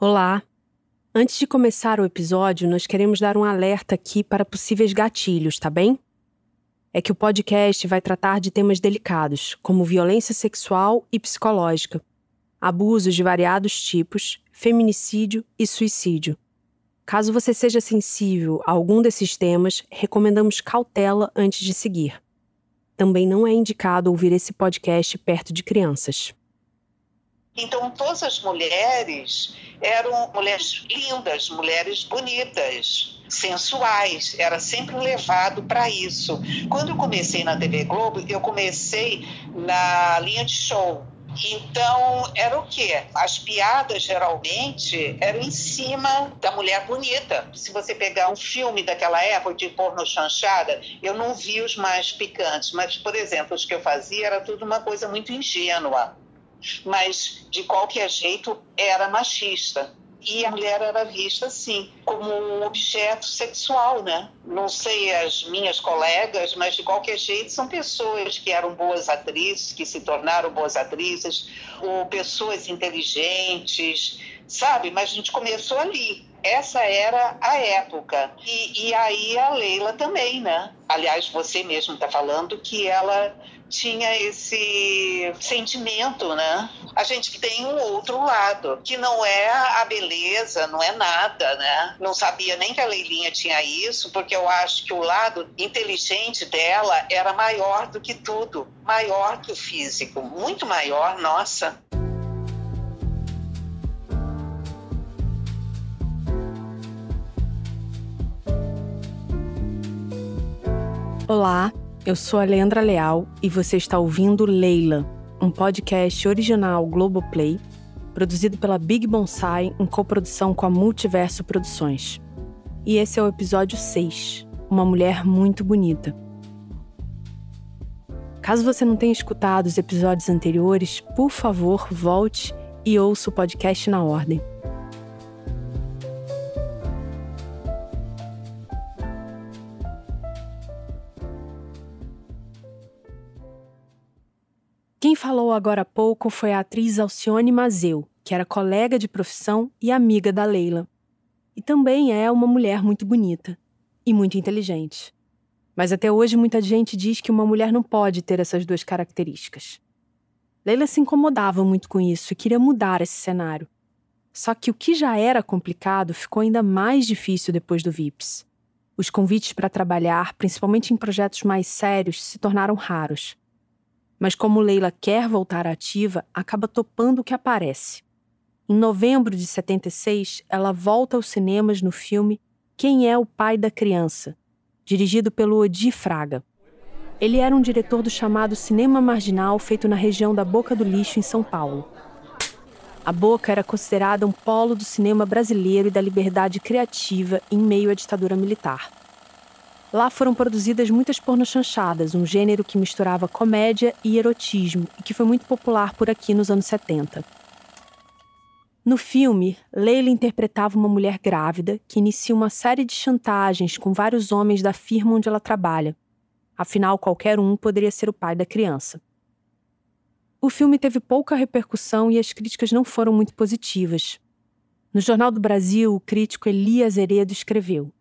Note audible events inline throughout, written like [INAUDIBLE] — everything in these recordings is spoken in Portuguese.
Olá! Antes de começar o episódio, nós queremos dar um alerta aqui para possíveis gatilhos, tá bem? É que o podcast vai tratar de temas delicados, como violência sexual e psicológica, abusos de variados tipos, feminicídio e suicídio. Caso você seja sensível a algum desses temas, recomendamos cautela antes de seguir. Também não é indicado ouvir esse podcast perto de crianças. Então, todas as mulheres eram mulheres lindas, mulheres bonitas, sensuais. Era sempre levado para isso. Quando eu comecei na TV Globo, eu comecei na linha de show. Então, era o quê? As piadas geralmente eram em cima da mulher bonita. Se você pegar um filme daquela época de porno chanchada, eu não vi os mais picantes, mas, por exemplo, os que eu fazia era tudo uma coisa muito ingênua mas de qualquer jeito era machista. E a mulher era vista assim, como um objeto sexual, né? Não sei as minhas colegas, mas de qualquer jeito são pessoas que eram boas atrizes, que se tornaram boas atrizes, ou pessoas inteligentes, sabe? Mas a gente começou ali. Essa era a época. E, e aí a Leila também, né? Aliás, você mesmo está falando que ela tinha esse sentimento, né? A gente tem um outro lado, que não é a beleza, não é nada, né? Não sabia nem que a Leilinha tinha isso, porque eu acho que o lado inteligente dela era maior do que tudo, maior que o físico, muito maior, nossa. Olá, eu sou a Leandra Leal e você está ouvindo Leila, um podcast original Globoplay, produzido pela Big Bonsai em coprodução com a Multiverso Produções. E esse é o episódio 6, Uma Mulher Muito Bonita. Caso você não tenha escutado os episódios anteriores, por favor, volte e ouça o podcast na ordem. Falou agora há pouco foi a atriz Alcione Mazeu, que era colega de profissão e amiga da Leila. E também é uma mulher muito bonita e muito inteligente. Mas até hoje muita gente diz que uma mulher não pode ter essas duas características. Leila se incomodava muito com isso e queria mudar esse cenário. Só que o que já era complicado ficou ainda mais difícil depois do VIPS. Os convites para trabalhar, principalmente em projetos mais sérios, se tornaram raros mas como Leila quer voltar ativa, acaba topando o que aparece. Em novembro de 76, ela volta aos cinemas no filme Quem é o Pai da Criança, dirigido pelo Odi Fraga. Ele era um diretor do chamado Cinema Marginal, feito na região da Boca do Lixo, em São Paulo. A Boca era considerada um polo do cinema brasileiro e da liberdade criativa em meio à ditadura militar. Lá foram produzidas muitas pornochanchadas, um gênero que misturava comédia e erotismo e que foi muito popular por aqui nos anos 70. No filme, Leila interpretava uma mulher grávida que inicia uma série de chantagens com vários homens da firma onde ela trabalha. Afinal, qualquer um poderia ser o pai da criança. O filme teve pouca repercussão e as críticas não foram muito positivas. No Jornal do Brasil, o crítico Elias Heredo escreveu: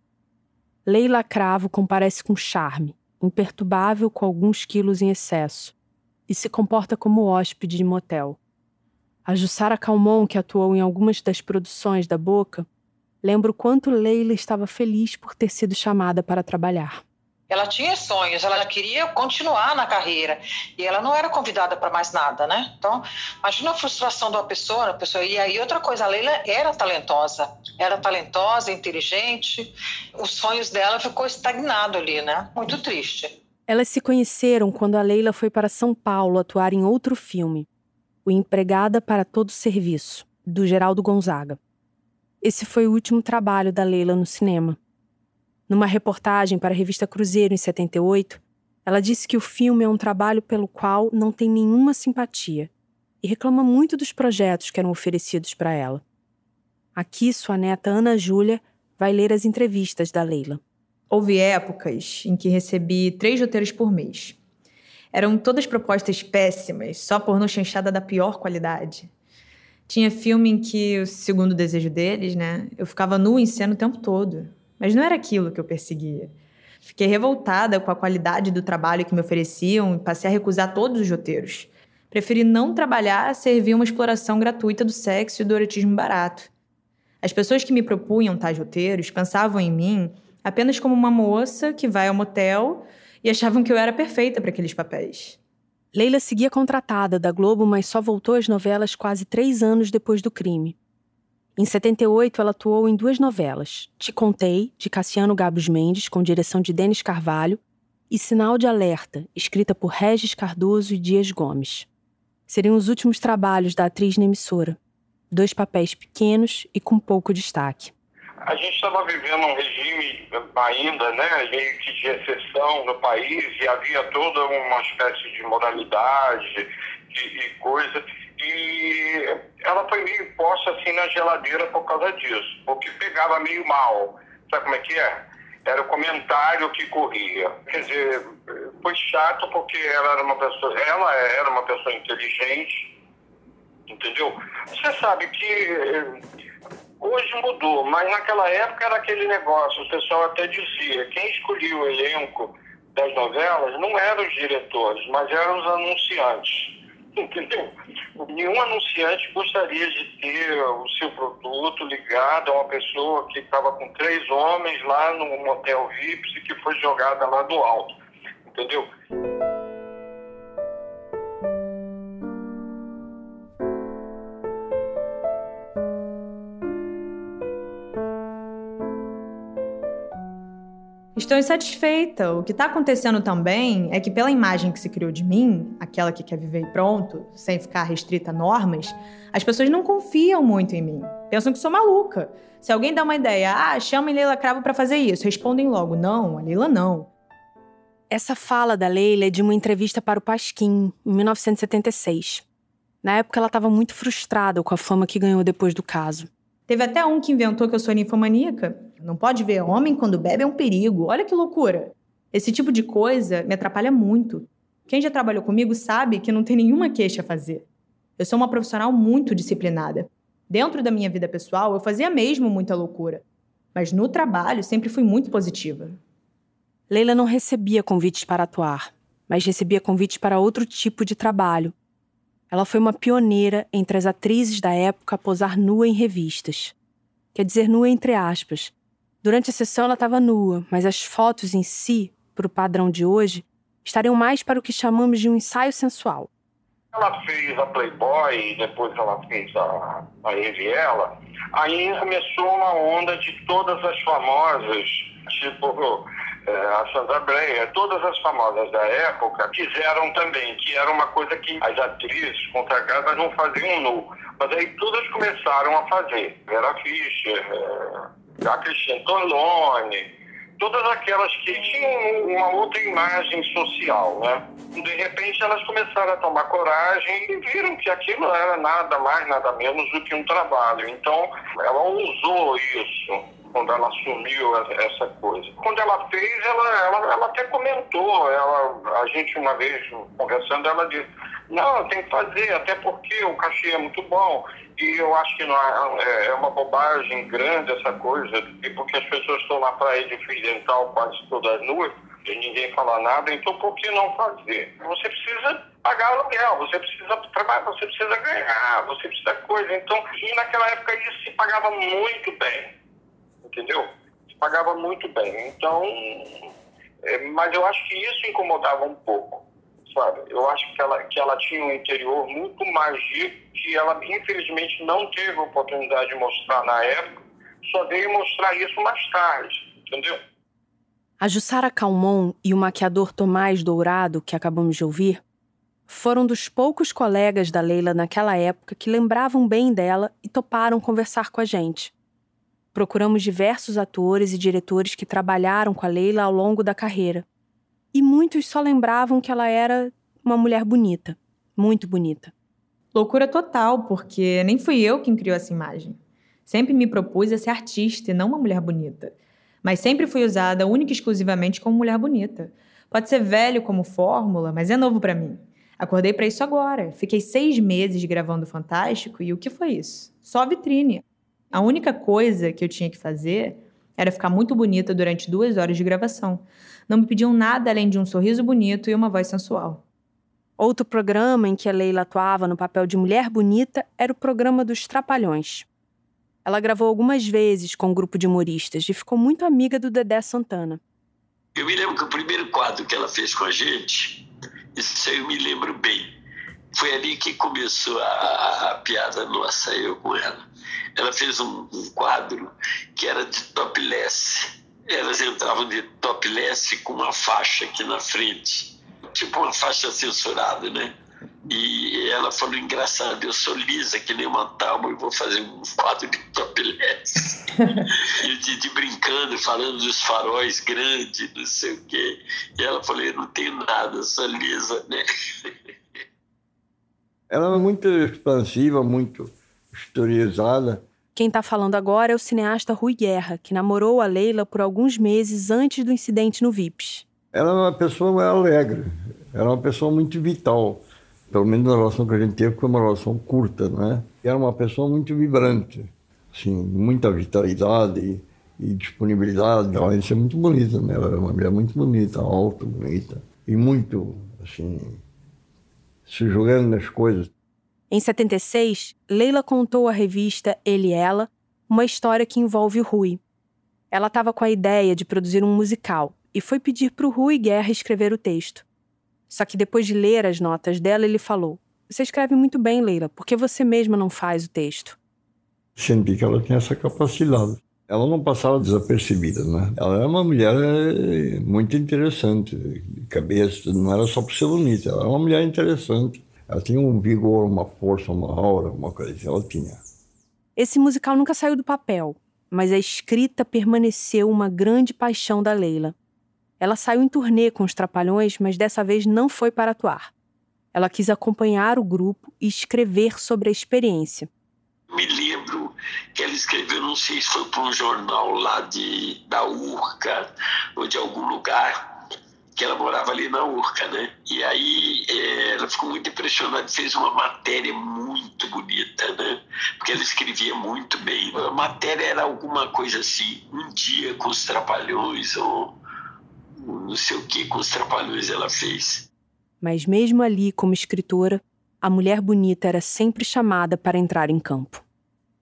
Leila Cravo comparece com charme, imperturbável com alguns quilos em excesso, e se comporta como hóspede de motel. A Jussara Calmon, que atuou em algumas das produções da Boca, lembra o quanto Leila estava feliz por ter sido chamada para trabalhar. Ela tinha sonhos, ela queria continuar na carreira e ela não era convidada para mais nada, né? Então, imagina a frustração de uma pessoa, uma pessoa. E aí outra coisa, a Leila era talentosa, era talentosa, inteligente. Os sonhos dela ficou estagnado ali, né? Muito triste. Elas se conheceram quando a Leila foi para São Paulo atuar em outro filme, O Empregada para Todo Serviço, do Geraldo Gonzaga. Esse foi o último trabalho da Leila no cinema. Numa reportagem para a revista Cruzeiro em 78, ela disse que o filme é um trabalho pelo qual não tem nenhuma simpatia e reclama muito dos projetos que eram oferecidos para ela. Aqui, sua neta Ana Júlia vai ler as entrevistas da Leila. Houve épocas em que recebi três roteiros por mês. Eram todas propostas péssimas, só por no chanchada da pior qualidade. Tinha filme em que, segundo o desejo deles, né, eu ficava nua em cena o tempo todo. Mas não era aquilo que eu perseguia. Fiquei revoltada com a qualidade do trabalho que me ofereciam e passei a recusar todos os roteiros. Preferi não trabalhar a servir uma exploração gratuita do sexo e do erotismo barato. As pessoas que me propunham tais roteiros pensavam em mim apenas como uma moça que vai ao motel e achavam que eu era perfeita para aqueles papéis. Leila seguia contratada da Globo, mas só voltou às novelas quase três anos depois do crime. Em 78, ela atuou em duas novelas: Te Contei, de Cassiano Gabos Mendes, com direção de Denis Carvalho, e Sinal de Alerta, escrita por Regis Cardoso e Dias Gomes. Seriam os últimos trabalhos da atriz na emissora. Dois papéis pequenos e com pouco destaque. A gente estava vivendo um regime ainda, né, meio que de exceção no país e havia toda uma espécie de moralidade e, coisa e ela foi meio posta assim na geladeira por causa disso, porque pegava meio mal. Sabe como é que é? Era o comentário que corria. Quer dizer, foi chato porque ela era uma pessoa, ela era uma pessoa inteligente, entendeu? Você sabe que eh, hoje mudou, mas naquela época era aquele negócio, o pessoal até dizia, quem escolhia o elenco das novelas não eram os diretores, mas eram os anunciantes. Entendeu? Nenhum anunciante gostaria de ter o seu produto ligado a uma pessoa que estava com três homens lá no motel VIPs e que foi jogada lá do alto. Entendeu? Estou insatisfeita. O que está acontecendo também é que, pela imagem que se criou de mim, aquela que quer viver e pronto, sem ficar restrita a normas, as pessoas não confiam muito em mim. Pensam que sou maluca. Se alguém dá uma ideia, ah, chamem Leila Cravo para fazer isso, respondem logo: não, a Leila não. Essa fala da Leila é de uma entrevista para o Pasquim, em 1976. Na época, ela estava muito frustrada com a fama que ganhou depois do caso. Teve até um que inventou que eu sou ninfomaníaca. Não pode ver homem quando bebe é um perigo. Olha que loucura. Esse tipo de coisa me atrapalha muito. Quem já trabalhou comigo sabe que não tem nenhuma queixa a fazer. Eu sou uma profissional muito disciplinada. Dentro da minha vida pessoal, eu fazia mesmo muita loucura. Mas no trabalho, sempre fui muito positiva. Leila não recebia convites para atuar, mas recebia convites para outro tipo de trabalho, ela foi uma pioneira entre as atrizes da época a posar nua em revistas. Quer dizer, nua entre aspas. Durante a sessão ela estava nua, mas as fotos em si, para o padrão de hoje, estariam mais para o que chamamos de um ensaio sensual. Ela fez a Playboy depois ela fez a, a. Aí começou uma onda de todas as famosas, tipo a Sandra Breyer, todas as famosas da época fizeram também, que era uma coisa que as atrizes consagradas não faziam nu. Mas aí todas começaram a fazer. Vera Fischer, é, a Christiane Torlone, todas aquelas que tinham uma outra imagem social, né? De repente elas começaram a tomar coragem e viram que aquilo era nada mais, nada menos do que um trabalho. Então ela usou isso quando ela assumiu essa coisa. Quando ela fez, ela, ela, ela até comentou, ela, a gente uma vez conversando, ela disse, não, tem que fazer, até porque o cachê é muito bom. E eu acho que não é, é uma bobagem grande essa coisa, porque as pessoas estão praia de fio dental quase todas nuas, e ninguém fala nada, então por que não fazer? Você precisa pagar aluguel, você precisa trabalhar, você precisa ganhar, você precisa coisa. Então, e naquela época isso se pagava muito bem entendeu? Pagava muito bem. Então, é, mas eu acho que isso incomodava um pouco, sabe? Eu acho que ela, que ela tinha um interior muito mais rico que ela, infelizmente, não teve a oportunidade de mostrar na época, só veio mostrar isso mais tarde, entendeu? A Jussara Calmon e o maquiador Tomás Dourado, que acabamos de ouvir, foram dos poucos colegas da Leila naquela época que lembravam bem dela e toparam conversar com a gente. Procuramos diversos atores e diretores que trabalharam com a Leila ao longo da carreira. E muitos só lembravam que ela era uma mulher bonita, muito bonita. Loucura total, porque nem fui eu quem criou essa imagem. Sempre me propus a ser artista e não uma mulher bonita. Mas sempre fui usada única e exclusivamente como mulher bonita. Pode ser velho como fórmula, mas é novo para mim. Acordei para isso agora. Fiquei seis meses gravando Fantástico e o que foi isso? Só vitrine. A única coisa que eu tinha que fazer era ficar muito bonita durante duas horas de gravação. Não me pediam nada além de um sorriso bonito e uma voz sensual. Outro programa em que a Leila atuava no papel de mulher bonita era o programa dos Trapalhões. Ela gravou algumas vezes com um grupo de humoristas e ficou muito amiga do Dedé Santana. Eu me lembro que o primeiro quadro que ela fez com a gente, isso eu me lembro bem, foi ali que começou a, a piada nossa, eu com ela. Ela fez um, um quadro que era de topless. Elas entravam de topless com uma faixa aqui na frente, tipo uma faixa censurada, né? E ela falou, engraçado, eu sou lisa que nem uma tábua e vou fazer um quadro de topless. [LAUGHS] e de, brincando, falando dos faróis grandes, não sei o quê. E ela falou, eu não tenho nada, sou lisa, né? [LAUGHS] Ela é muito expansiva, muito historizada. Quem está falando agora é o cineasta Rui Guerra, que namorou a Leila por alguns meses antes do incidente no VIPs. Ela é uma pessoa alegre, ela é uma pessoa muito vital pelo menos a relação que a gente teve foi uma relação curta, né? Era uma pessoa muito vibrante, assim, muita vitalidade e, e disponibilidade. Ela ia ser muito bonita, né? Ela era uma mulher muito bonita, alta, bonita e muito, assim, se jogando nas coisas. Em 76, Leila contou à revista Ele e Ela uma história que envolve o Rui. Ela estava com a ideia de produzir um musical e foi pedir para o Rui Guerra escrever o texto. Só que depois de ler as notas dela, ele falou: Você escreve muito bem, Leila, por que você mesma não faz o texto? Senti que ela tinha essa capacidade. Ela não passava desapercebida, né? Ela era uma mulher eh, muito interessante, de cabeça, não era só por ser bonita, ela era uma mulher interessante. Ela tinha um vigor, uma força, uma aura, uma coisa assim, ela tinha. Esse musical nunca saiu do papel, mas a escrita permaneceu uma grande paixão da Leila. Ela saiu em turnê com os Trapalhões, mas dessa vez não foi para atuar. Ela quis acompanhar o grupo e escrever sobre a experiência. Me que ela escreveu, não sei se foi para um jornal lá de, da Urca ou de algum lugar, que ela morava ali na Urca, né? E aí é, ela ficou muito impressionada, fez uma matéria muito bonita, né? Porque ela escrevia muito bem. A matéria era alguma coisa assim, um dia com os Trapalhões ou não sei o que com os trapalhões ela fez. Mas mesmo ali, como escritora, a mulher bonita era sempre chamada para entrar em campo.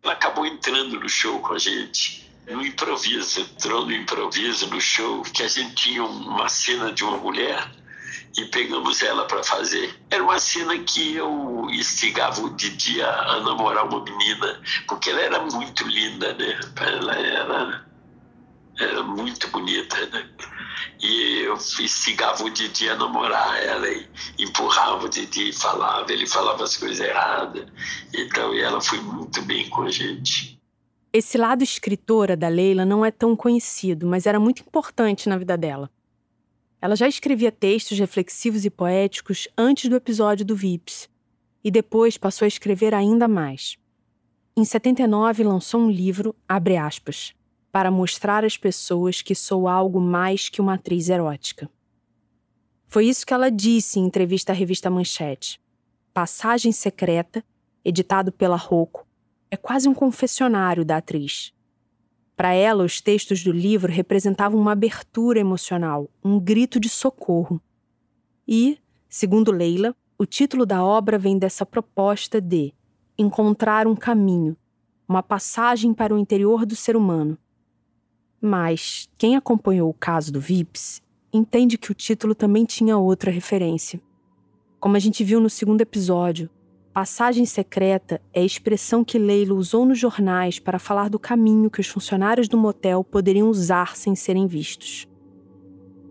Ela acabou entrando no show com a gente, no improviso, entrou no improviso no show, que a gente tinha uma cena de uma mulher e pegamos ela para fazer. Era uma cena que eu instigava o Didi a, namorar uma menina, porque ela era muito linda, né? Ela era, era muito bonita, né? E eu instigava o Didi a namorar ela e empurrava o Didi e falava, ele falava as coisas erradas. Então, e ela foi muito bem com a gente. Esse lado escritora da Leila não é tão conhecido, mas era muito importante na vida dela. Ela já escrevia textos reflexivos e poéticos antes do episódio do Vips, e depois passou a escrever ainda mais. Em 79, lançou um livro, abre aspas, para mostrar às pessoas que sou algo mais que uma atriz erótica. Foi isso que ela disse em entrevista à revista Manchete. Passagem Secreta, editado pela Rocco, é quase um confessionário da atriz. Para ela, os textos do livro representavam uma abertura emocional, um grito de socorro. E, segundo Leila, o título da obra vem dessa proposta de encontrar um caminho, uma passagem para o interior do ser humano, mas quem acompanhou o caso do Vips entende que o título também tinha outra referência. Como a gente viu no segundo episódio, passagem secreta é a expressão que Leila usou nos jornais para falar do caminho que os funcionários do motel poderiam usar sem serem vistos.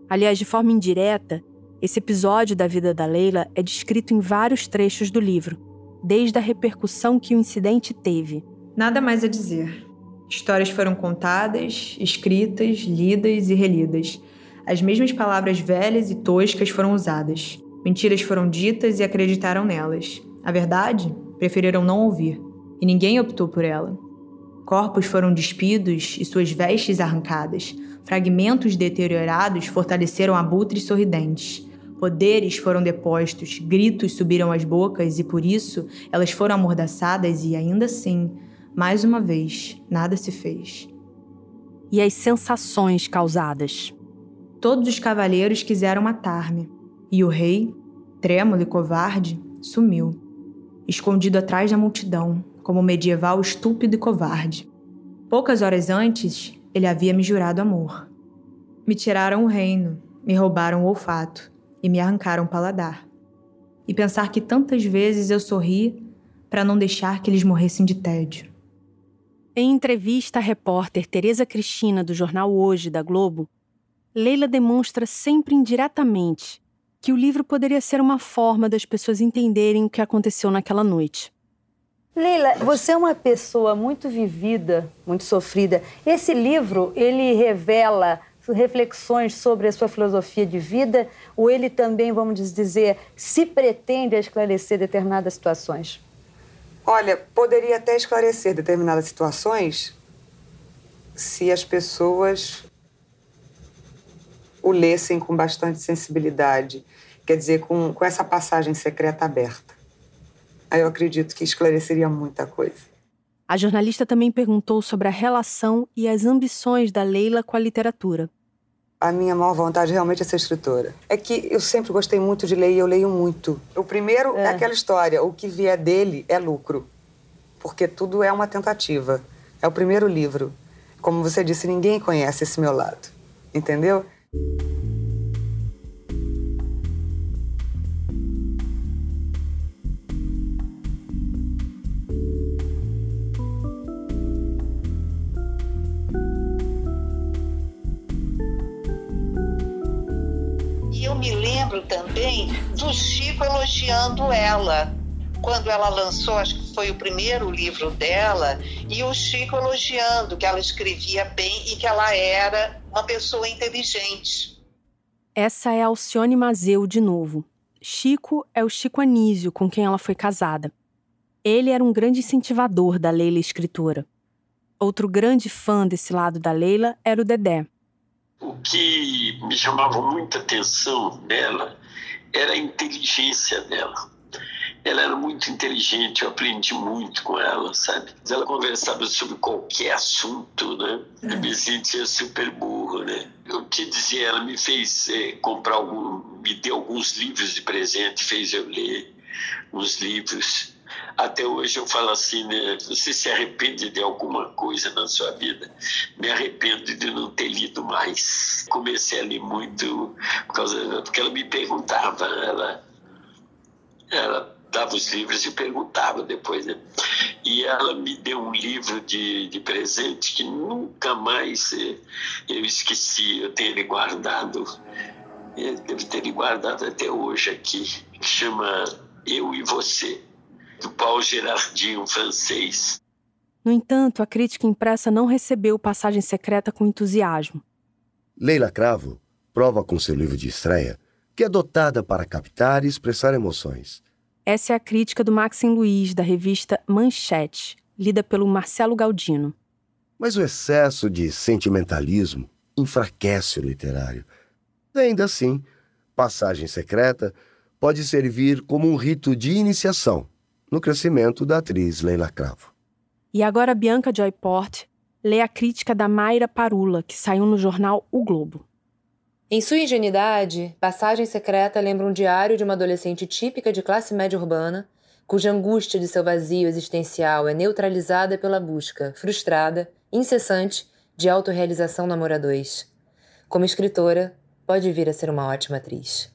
Aliás, de forma indireta, esse episódio da vida da Leila é descrito em vários trechos do livro, desde a repercussão que o incidente teve. Nada mais a dizer. Histórias foram contadas, escritas, lidas e relidas. As mesmas palavras velhas e toscas foram usadas. Mentiras foram ditas e acreditaram nelas. A verdade, preferiram não ouvir. E ninguém optou por ela. Corpos foram despidos e suas vestes arrancadas. Fragmentos deteriorados fortaleceram abutres sorridentes. Poderes foram depostos, gritos subiram às bocas e por isso elas foram amordaçadas e ainda assim, mais uma vez, nada se fez. E as sensações causadas? Todos os cavaleiros quiseram matar-me, e o rei, trêmulo e covarde, sumiu, escondido atrás da multidão, como medieval estúpido e covarde. Poucas horas antes, ele havia me jurado amor. Me tiraram o reino, me roubaram o olfato e me arrancaram o paladar. E pensar que tantas vezes eu sorri para não deixar que eles morressem de tédio. Em entrevista à repórter Tereza Cristina do jornal Hoje da Globo, Leila demonstra sempre indiretamente que o livro poderia ser uma forma das pessoas entenderem o que aconteceu naquela noite. Leila, você é uma pessoa muito vivida, muito sofrida. Esse livro, ele revela reflexões sobre a sua filosofia de vida ou ele também, vamos dizer, se pretende esclarecer determinadas situações? Olha, poderia até esclarecer determinadas situações se as pessoas o lessem com bastante sensibilidade, quer dizer, com, com essa passagem secreta aberta. Aí eu acredito que esclareceria muita coisa. A jornalista também perguntou sobre a relação e as ambições da Leila com a literatura. A minha maior vontade realmente é ser escritora. É que eu sempre gostei muito de ler e eu leio muito. O primeiro é, é aquela história: o que vier dele é lucro. Porque tudo é uma tentativa. É o primeiro livro. Como você disse, ninguém conhece esse meu lado. Entendeu? Também do Chico elogiando ela. Quando ela lançou, acho que foi o primeiro livro dela, e o Chico elogiando que ela escrevia bem e que ela era uma pessoa inteligente. Essa é Alcione Mazeu de novo. Chico é o Chico Anísio, com quem ela foi casada. Ele era um grande incentivador da Leila escritora. Outro grande fã desse lado da Leila era o Dedé, o que me chamava muita atenção dela era a inteligência dela. Ela era muito inteligente, eu aprendi muito com ela, sabe? Ela conversava sobre qualquer assunto, né? Eu me sentia super burro, né? Eu te dizia, ela me fez é, comprar algum, me deu alguns livros de presente, fez eu ler uns livros até hoje eu falo assim, né? Você se arrepende de alguma coisa na sua vida? Me arrependo de não ter lido mais. Comecei a ler muito por causa porque ela me perguntava, ela, ela dava os livros e perguntava depois, né? E ela me deu um livro de, de presente que nunca mais eu esqueci, eu tenho ele guardado, eu devo ter ele guardado até hoje aqui, que chama Eu e Você do Paul Girardin, um francês. No entanto, a crítica impressa não recebeu Passagem Secreta com entusiasmo. Leila Cravo prova com seu livro de estreia que é dotada para captar e expressar emoções. Essa é a crítica do Maxim Luiz, da revista Manchete, lida pelo Marcelo Galdino. Mas o excesso de sentimentalismo enfraquece o literário. Ainda assim, Passagem Secreta pode servir como um rito de iniciação no crescimento da atriz Leila Cravo. E agora Bianca Joyport lê a crítica da Mayra Parula, que saiu no jornal O Globo. Em sua ingenuidade, Passagem Secreta lembra um diário de uma adolescente típica de classe média urbana, cuja angústia de seu vazio existencial é neutralizada pela busca, frustrada, incessante, de autorrealização namoradores. Como escritora, pode vir a ser uma ótima atriz.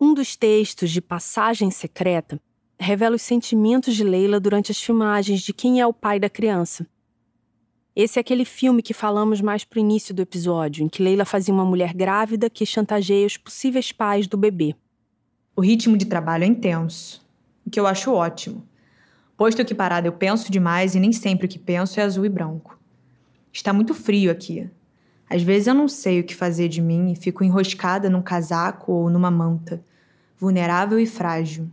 Um dos textos de Passagem Secreta revela os sentimentos de Leila durante as filmagens de Quem é o Pai da Criança. Esse é aquele filme que falamos mais pro início do episódio, em que Leila fazia uma mulher grávida que chantageia os possíveis pais do bebê. O ritmo de trabalho é intenso, o que eu acho ótimo. Posto que parada eu penso demais e nem sempre o que penso é azul e branco. Está muito frio aqui. Às vezes eu não sei o que fazer de mim e fico enroscada num casaco ou numa manta, vulnerável e frágil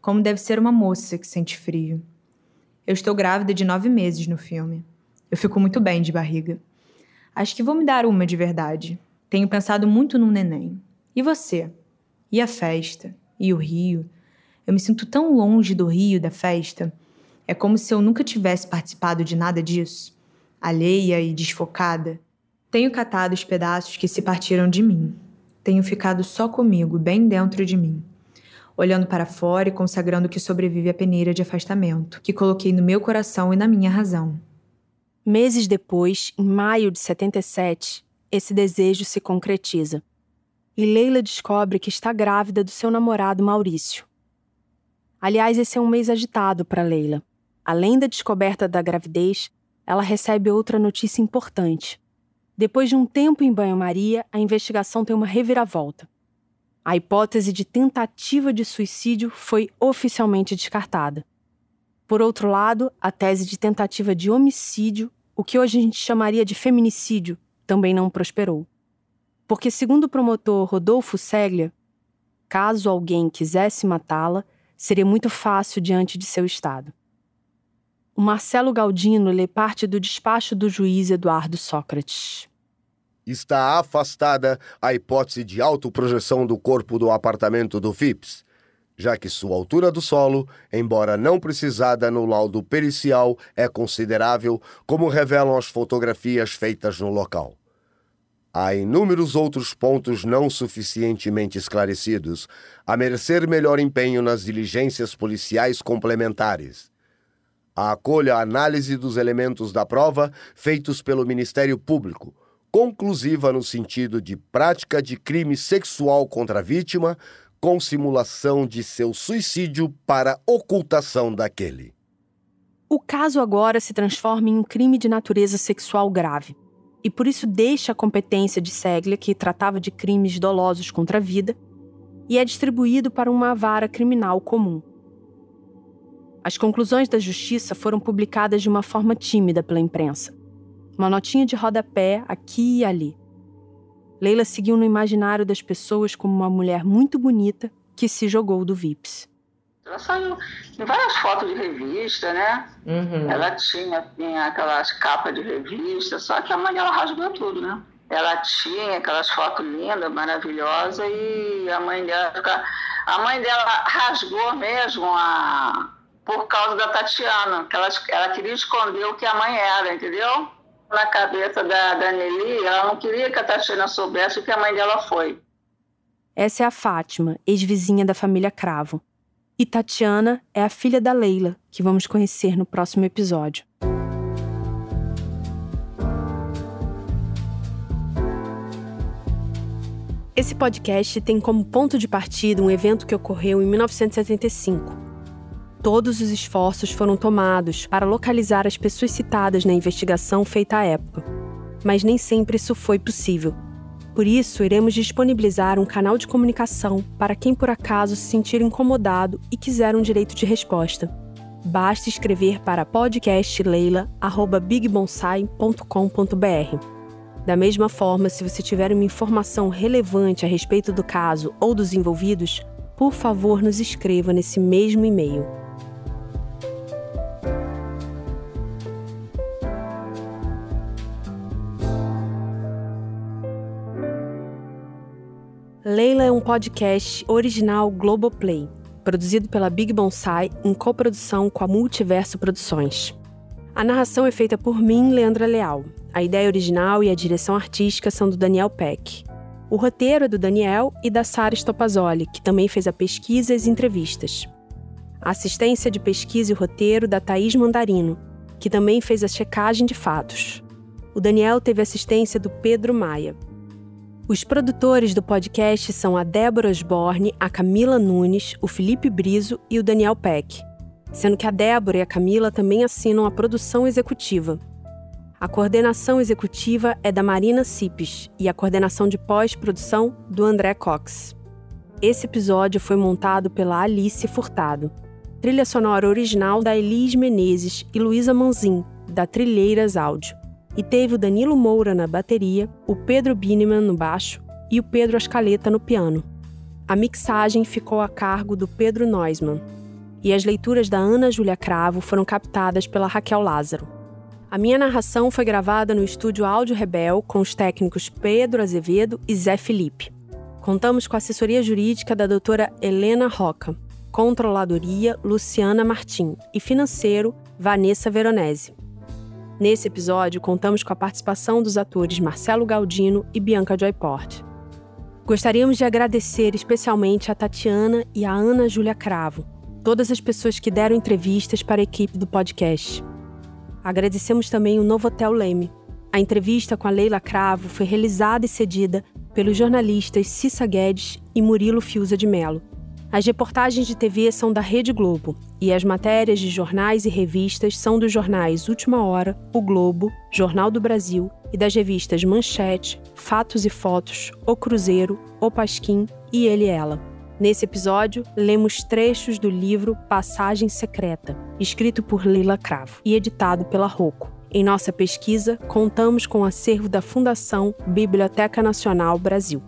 como deve ser uma moça que sente frio. Eu estou grávida de nove meses no filme. Eu fico muito bem de barriga. Acho que vou me dar uma de verdade. Tenho pensado muito num neném. E você? E a festa? E o Rio? Eu me sinto tão longe do Rio, da festa. É como se eu nunca tivesse participado de nada disso. Alheia e desfocada. Tenho catado os pedaços que se partiram de mim. Tenho ficado só comigo, bem dentro de mim. Olhando para fora e consagrando que sobrevive à peneira de afastamento, que coloquei no meu coração e na minha razão. Meses depois, em maio de 77, esse desejo se concretiza. E Leila descobre que está grávida do seu namorado Maurício. Aliás, esse é um mês agitado para Leila. Além da descoberta da gravidez, ela recebe outra notícia importante. Depois de um tempo em banho-maria, a investigação tem uma reviravolta. A hipótese de tentativa de suicídio foi oficialmente descartada. Por outro lado, a tese de tentativa de homicídio, o que hoje a gente chamaria de feminicídio, também não prosperou. Porque, segundo o promotor Rodolfo Seglia, caso alguém quisesse matá-la, seria muito fácil diante de seu estado. O Marcelo Galdino lê parte do despacho do juiz Eduardo Sócrates. Está afastada a hipótese de autoprojeção do corpo do apartamento do FIPS, já que sua altura do solo, embora não precisada no laudo pericial, é considerável, como revelam as fotografias feitas no local. Há inúmeros outros pontos não suficientemente esclarecidos, a merecer melhor empenho nas diligências policiais complementares. Acolha a análise dos elementos da prova feitos pelo Ministério Público, conclusiva no sentido de prática de crime sexual contra a vítima, com simulação de seu suicídio para ocultação daquele. O caso agora se transforma em um crime de natureza sexual grave, e por isso deixa a competência de Seglia, que tratava de crimes dolosos contra a vida, e é distribuído para uma vara criminal comum. As conclusões da justiça foram publicadas de uma forma tímida pela imprensa. Uma notinha de rodapé aqui e ali. Leila seguiu no imaginário das pessoas como uma mulher muito bonita que se jogou do VIPS. Ela saiu em várias fotos de revista, né? Uhum. Ela tinha, tinha aquelas capas de revista, só que a mãe dela rasgou tudo, né? Ela tinha aquelas fotos lindas, maravilhosas, e a mãe dela. A mãe dela rasgou mesmo a, por causa da Tatiana, que ela, ela queria esconder o que a mãe era, entendeu? Na cabeça da, da Nelly, ela não queria que a Tatiana soubesse o que a mãe dela foi. Essa é a Fátima, ex-vizinha da família Cravo. E Tatiana é a filha da Leila, que vamos conhecer no próximo episódio. Esse podcast tem como ponto de partida um evento que ocorreu em 1975 Todos os esforços foram tomados para localizar as pessoas citadas na investigação feita à época, mas nem sempre isso foi possível. Por isso, iremos disponibilizar um canal de comunicação para quem por acaso se sentir incomodado e quiser um direito de resposta. Basta escrever para podcastleila@bigbonsai.com.br. Da mesma forma, se você tiver uma informação relevante a respeito do caso ou dos envolvidos, por favor, nos escreva nesse mesmo e-mail. Leila é um podcast original Globoplay, produzido pela Big Bonsai em coprodução com a Multiverso Produções. A narração é feita por mim, Leandra Leal. A ideia original e a direção artística são do Daniel Peck. O roteiro é do Daniel e da Sara Stopazoli, que também fez a pesquisa e as entrevistas. A assistência de pesquisa e roteiro da Thaís Mandarino, que também fez a checagem de fatos. O Daniel teve assistência do Pedro Maia. Os produtores do podcast são a Débora Osborne, a Camila Nunes, o Felipe Brizo e o Daniel Peck, sendo que a Débora e a Camila também assinam a produção executiva. A coordenação executiva é da Marina Cipes e a coordenação de pós-produção do André Cox. Esse episódio foi montado pela Alice Furtado. Trilha sonora original da Elis Menezes e Luísa Manzin, da Trilheiras Áudio e teve o Danilo Moura na bateria, o Pedro Bineman no baixo e o Pedro Ascaleta no piano. A mixagem ficou a cargo do Pedro Neusman e as leituras da Ana Júlia Cravo foram captadas pela Raquel Lázaro. A minha narração foi gravada no estúdio Áudio Rebel com os técnicos Pedro Azevedo e Zé Felipe. Contamos com a assessoria jurídica da doutora Helena Roca, controladoria Luciana Martim e financeiro Vanessa Veronese. Nesse episódio, contamos com a participação dos atores Marcelo Galdino e Bianca Joyport. Gostaríamos de agradecer especialmente a Tatiana e a Ana Júlia Cravo, todas as pessoas que deram entrevistas para a equipe do podcast. Agradecemos também o Novo Hotel Leme. A entrevista com a Leila Cravo foi realizada e cedida pelos jornalistas Cissa Guedes e Murilo Fiuza de Melo. As reportagens de TV são da Rede Globo e as matérias de jornais e revistas são dos jornais Última Hora, O Globo, Jornal do Brasil e das revistas Manchete, Fatos e Fotos, O Cruzeiro, O Pasquim e Ele e Ela. Nesse episódio, lemos trechos do livro Passagem Secreta, escrito por Lila Cravo e editado pela Rocco. Em nossa pesquisa, contamos com o acervo da Fundação Biblioteca Nacional Brasil.